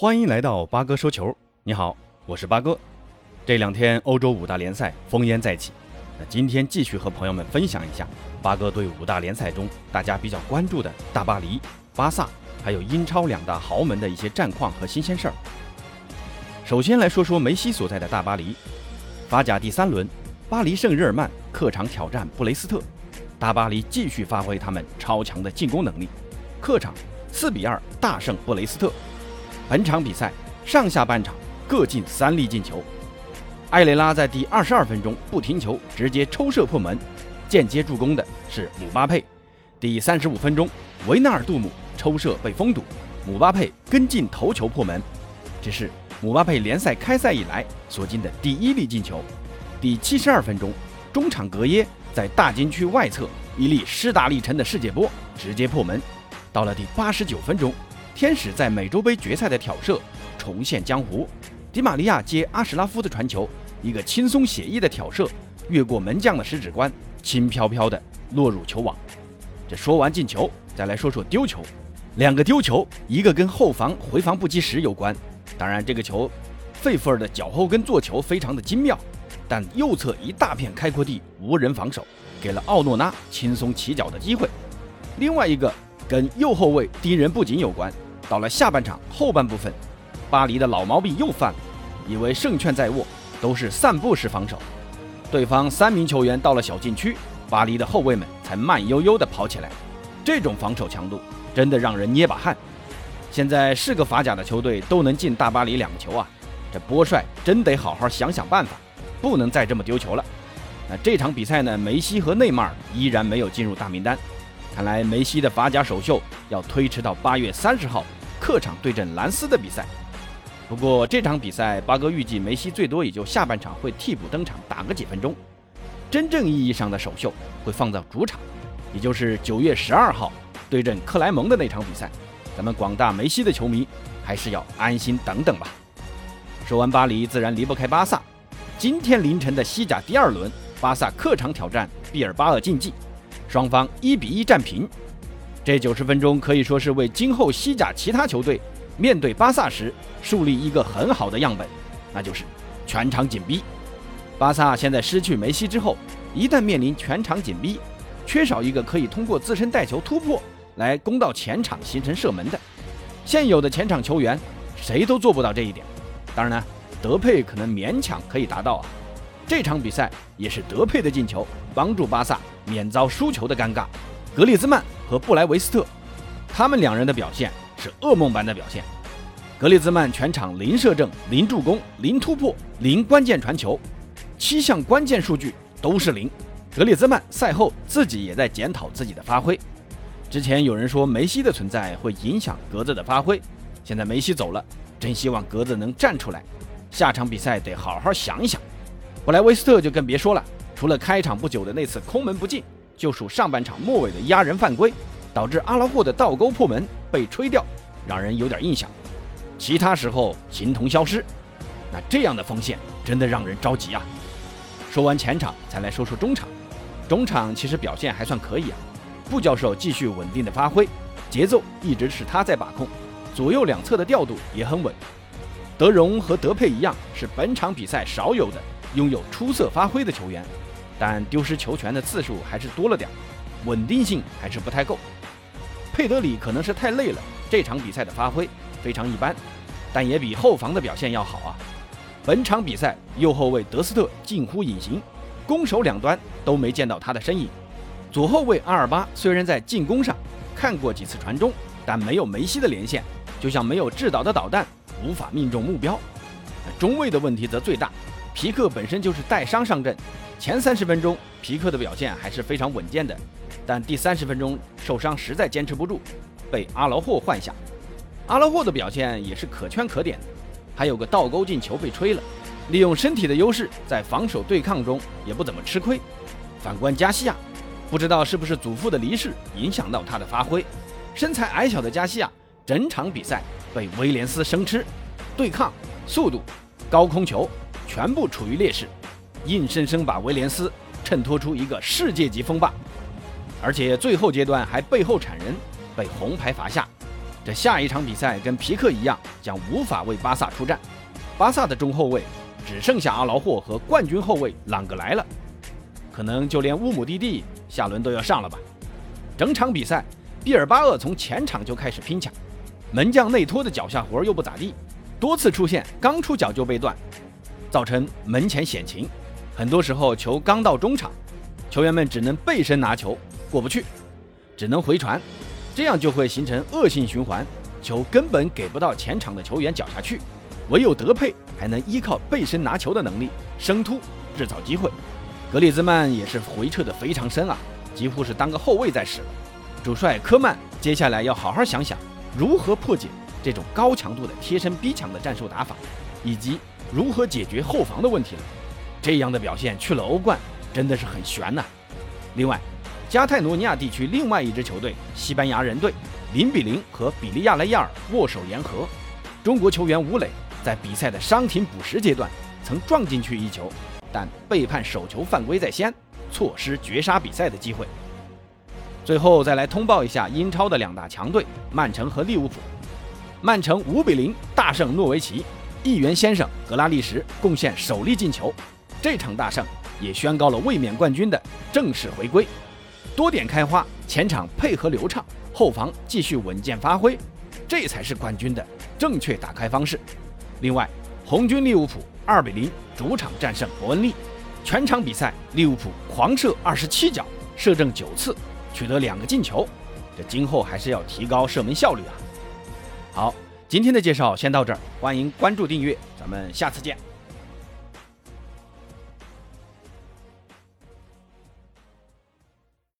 欢迎来到八哥说球。你好，我是八哥。这两天欧洲五大联赛烽烟再起，那今天继续和朋友们分享一下八哥对五大联赛中大家比较关注的大巴黎、巴萨，还有英超两大豪门的一些战况和新鲜事儿。首先来说说梅西所在的大巴黎，法甲第三轮，巴黎圣日耳曼客场挑战布雷斯特，大巴黎继续发挥他们超强的进攻能力，客场四比二大胜布雷斯特。本场比赛上下半场各进三粒进球，埃雷拉在第二十二分钟不停球直接抽射破门，间接助攻的是姆巴佩。第三十五分钟，维纳尔杜姆抽射被封堵，姆巴佩跟进头球破门，这是。姆巴佩联赛开赛以来所进的第一粒进球。第七十二分钟，中场格耶在大禁区外侧一粒施大力沉的世界波直接破门。到了第八十九分钟，天使在美洲杯决赛的挑射重现江湖。迪玛利亚接阿什拉夫的传球，一个轻松写意的挑射越过门将的食指关，轻飘飘的落入球网。这说完进球，再来说说丢球。两个丢球，一个跟后防回防不及时有关。当然，这个球，费弗尔的脚后跟做球非常的精妙，但右侧一大片开阔地无人防守，给了奥诺拉轻松起脚的机会。另外一个跟右后卫盯人不紧有关。到了下半场后半部分，巴黎的老毛病又犯了，以为胜券在握，都是散步式防守。对方三名球员到了小禁区，巴黎的后卫们才慢悠悠地跑起来。这种防守强度真的让人捏把汗。现在是个法甲的球队都能进大巴黎两个球啊，这波帅真得好好想想办法，不能再这么丢球了。那这场比赛呢，梅西和内马尔依然没有进入大名单，看来梅西的法甲首秀要推迟到八月三十号客场对阵兰斯的比赛。不过这场比赛八哥预计梅西最多也就下半场会替补登场打个几分钟，真正意义上的首秀会放在主场，也就是九月十二号对阵克莱蒙的那场比赛。咱们广大梅西的球迷还是要安心等等吧。说完巴黎，自然离不开巴萨。今天凌晨的西甲第二轮，巴萨客场挑战毕尔巴鄂竞技，双方一比一战平。这九十分钟可以说是为今后西甲其他球队面对巴萨时树立一个很好的样本，那就是全场紧逼。巴萨现在失去梅西之后，一旦面临全场紧逼，缺少一个可以通过自身带球突破。来攻到前场形成射门的，现有的前场球员谁都做不到这一点。当然呢，德佩可能勉强可以达到啊。这场比赛也是德佩的进球帮助巴萨免遭输球的尴尬。格里兹曼和布莱维斯特，他们两人的表现是噩梦般的表现。格里兹曼全场零射正、零助攻、零突破、零关键传球，七项关键数据都是零。格里兹曼赛后自己也在检讨自己的发挥。之前有人说梅西的存在会影响格子的发挥，现在梅西走了，真希望格子能站出来。下场比赛得好好想一想。布莱维斯特就更别说了，除了开场不久的那次空门不进，就属上半场末尾的压人犯规，导致阿拉霍的倒钩破门被吹掉，让人有点印象。其他时候形同消失，那这样的锋线真的让人着急啊。说完前场，再来说说中场。中场其实表现还算可以啊。布教授继续稳定的发挥，节奏一直是他在把控，左右两侧的调度也很稳。德容和德佩一样，是本场比赛少有的拥有出色发挥的球员，但丢失球权的次数还是多了点，稳定性还是不太够。佩德里可能是太累了，这场比赛的发挥非常一般，但也比后防的表现要好啊。本场比赛右后卫德斯特近乎隐形，攻守两端都没见到他的身影。左后卫阿尔巴虽然在进攻上看过几次传中，但没有梅西的连线，就像没有制导的导弹，无法命中目标。中卫的问题则最大，皮克本身就是带伤上阵，前三十分钟皮克的表现还是非常稳健的，但第三十分钟受伤实在坚持不住，被阿劳霍换下。阿劳霍的表现也是可圈可点，还有个倒钩进球被吹了，利用身体的优势在防守对抗中也不怎么吃亏。反观加西亚。不知道是不是祖父的离世影响到他的发挥，身材矮小的加西亚整场比赛被威廉斯生吃，对抗、速度、高空球全部处于劣势，硬生生把威廉斯衬托出一个世界级锋霸，而且最后阶段还背后铲人，被红牌罚下。这下一场比赛跟皮克一样，将无法为巴萨出战。巴萨的中后卫只剩下阿劳霍和冠军后卫朗格莱了，可能就连乌姆蒂蒂下轮都要上了吧。整场比赛，毕尔巴鄂从前场就开始拼抢，门将内托的脚下活又不咋地，多次出现刚出脚就被断，造成门前险情。很多时候球刚到中场，球员们只能背身拿球过不去，只能回传，这样就会形成恶性循环，球根本给不到前场的球员脚下去。唯有德佩还能依靠背身拿球的能力生突制造机会，格里兹曼也是回撤的非常深啊，几乎是当个后卫在使了。主帅科曼接下来要好好想想如何破解这种高强度的贴身逼抢的战术打法，以及如何解决后防的问题了。这样的表现去了欧冠真的是很悬呐。另外，加泰罗尼亚地区另外一支球队西班牙人队零比零和比利亚雷亚尔握手言和，中国球员吴磊。在比赛的伤停补时阶段，曾撞进去一球，但被判手球犯规在先，错失绝杀比赛的机会。最后再来通报一下英超的两大强队曼城和利物浦。曼城五比零大胜诺维奇，议员先生格拉利什贡献首粒进球，这场大胜也宣告了卫冕冠军的正式回归。多点开花，前场配合流畅，后防继续稳健发挥，这才是冠军的正确打开方式。另外，红军利物浦二比零主场战胜伯恩利，全场比赛利物浦狂射二十七脚，射正九次，取得两个进球。这今后还是要提高射门效率啊！好，今天的介绍先到这儿，欢迎关注订阅，咱们下次见。